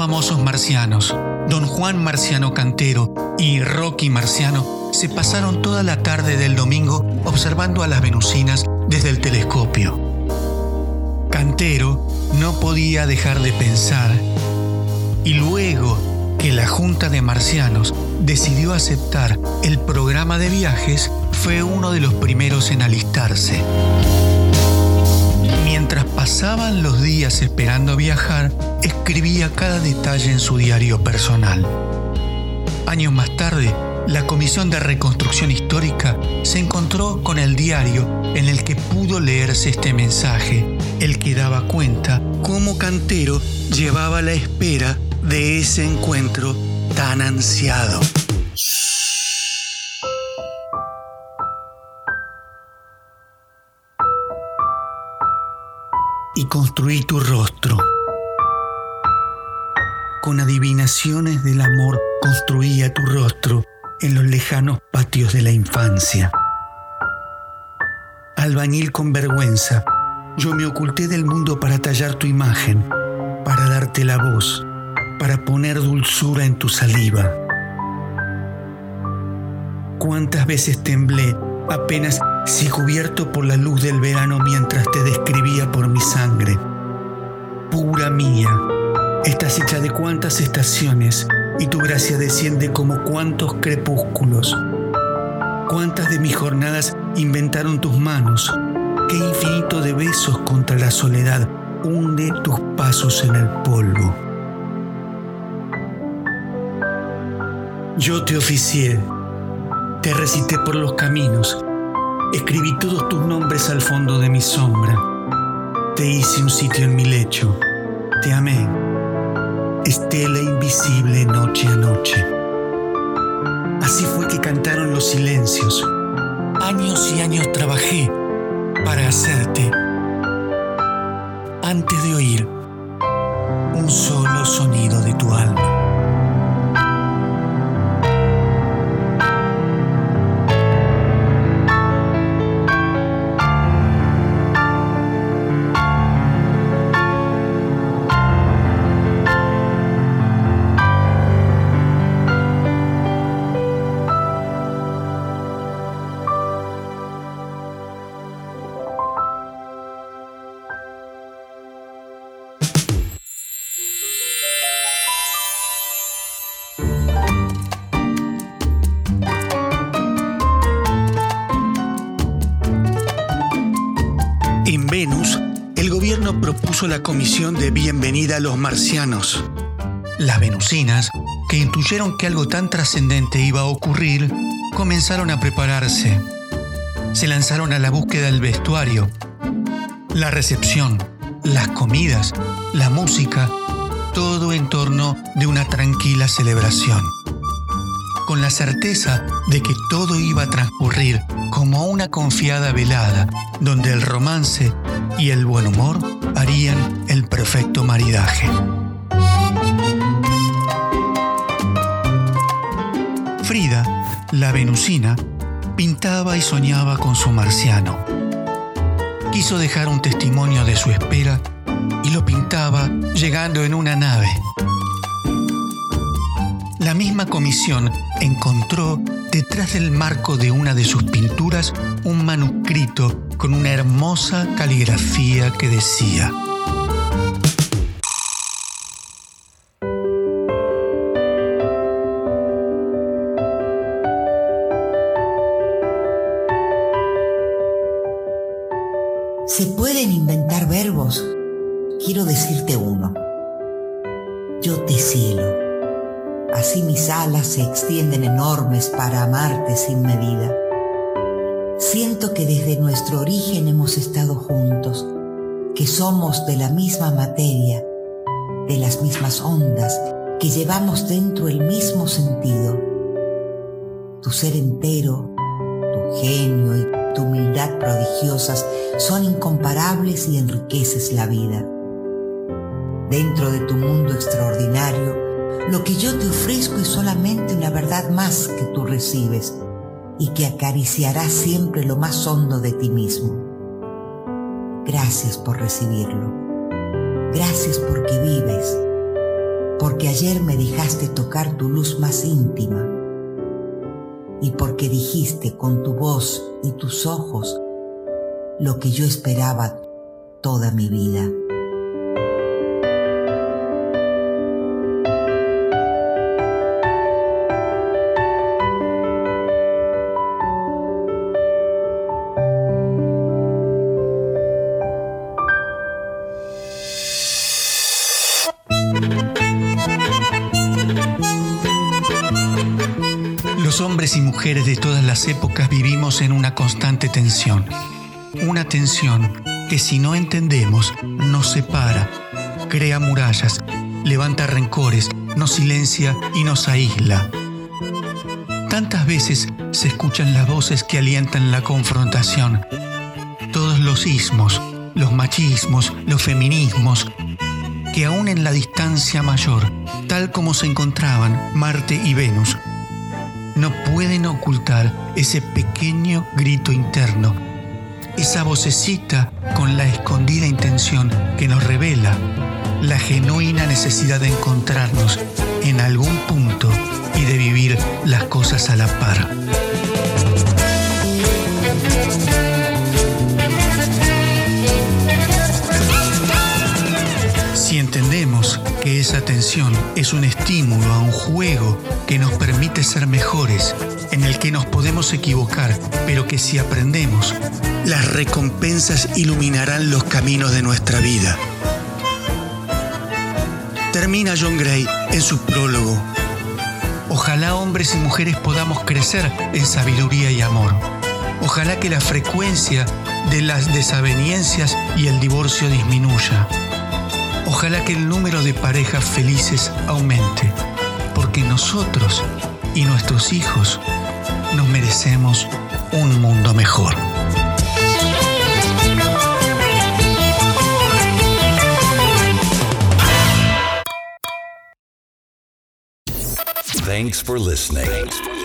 famosos marcianos, don Juan Marciano Cantero y Rocky Marciano, se pasaron toda la tarde del domingo observando a las venusinas desde el telescopio. Cantero no podía dejar de pensar y luego que la Junta de Marcianos decidió aceptar el programa de viajes, fue uno de los primeros en alistarse. Mientras pasaban los días esperando viajar, escribía cada detalle en su diario personal. Años más tarde, la Comisión de Reconstrucción Histórica se encontró con el diario en el que pudo leerse este mensaje, el que daba cuenta cómo Cantero llevaba la espera de ese encuentro tan ansiado. Y construí tu rostro. Con adivinaciones del amor construía tu rostro en los lejanos patios de la infancia. Albañil con vergüenza, yo me oculté del mundo para tallar tu imagen, para darte la voz para poner dulzura en tu saliva. Cuántas veces temblé apenas si cubierto por la luz del verano mientras te describía por mi sangre. Pura mía, estás hecha de cuántas estaciones y tu gracia desciende como cuántos crepúsculos. Cuántas de mis jornadas inventaron tus manos. Qué infinito de besos contra la soledad hunde tus pasos en el polvo. Yo te oficié, te recité por los caminos, escribí todos tus nombres al fondo de mi sombra, te hice un sitio en mi lecho, te amé, estela invisible noche a noche. Así fue que cantaron los silencios. Años y años trabajé para hacerte, antes de oír un solo sonido de tu alma. Propuso la comisión de bienvenida a los marcianos. Las venusinas, que intuyeron que algo tan trascendente iba a ocurrir, comenzaron a prepararse. Se lanzaron a la búsqueda del vestuario, la recepción, las comidas, la música, todo en torno de una tranquila celebración. Con la certeza de que todo iba a transcurrir como una confiada velada, donde el romance y el buen humor harían el perfecto maridaje. Frida, la venusina, pintaba y soñaba con su marciano. Quiso dejar un testimonio de su espera y lo pintaba llegando en una nave. La misma comisión encontró detrás del marco de una de sus pinturas un manuscrito con una hermosa caligrafía que decía, ¿Se pueden inventar verbos? Quiero decirte uno. Yo te cielo. Así mis alas se extienden enormes para amarte sin medida. Siento que desde nuestro origen hemos estado juntos, que somos de la misma materia, de las mismas ondas, que llevamos dentro el mismo sentido. Tu ser entero, tu genio y tu humildad prodigiosas son incomparables y enriqueces la vida. Dentro de tu mundo extraordinario, lo que yo te ofrezco es solamente una verdad más que tú recibes y que acariciará siempre lo más hondo de ti mismo. Gracias por recibirlo. Gracias porque vives. porque ayer me dejaste tocar tu luz más íntima y porque dijiste con tu voz y tus ojos lo que yo esperaba toda mi vida. Hombres y mujeres de todas las épocas vivimos en una constante tensión. Una tensión que si no entendemos nos separa, crea murallas, levanta rencores, nos silencia y nos aísla. Tantas veces se escuchan las voces que alientan la confrontación. Todos los ismos, los machismos, los feminismos, que aún en la distancia mayor, tal como se encontraban Marte y Venus, no pueden ocultar ese pequeño grito interno, esa vocecita con la escondida intención que nos revela la genuina necesidad de encontrarnos en algún punto y de vivir las cosas a la par. Que esa tensión es un estímulo a un juego que nos permite ser mejores, en el que nos podemos equivocar, pero que si aprendemos, las recompensas iluminarán los caminos de nuestra vida. Termina John Gray en su prólogo. Ojalá hombres y mujeres podamos crecer en sabiduría y amor. Ojalá que la frecuencia de las desavenencias y el divorcio disminuya Ojalá que el número de parejas felices aumente, porque nosotros y nuestros hijos nos merecemos un mundo mejor. Thanks for listening.